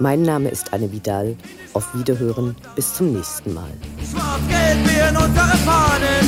Mein Name ist Anne Vidal. Auf Wiederhören. Bis zum nächsten Mal. Schwarz-Gelb in unsere Fahnen,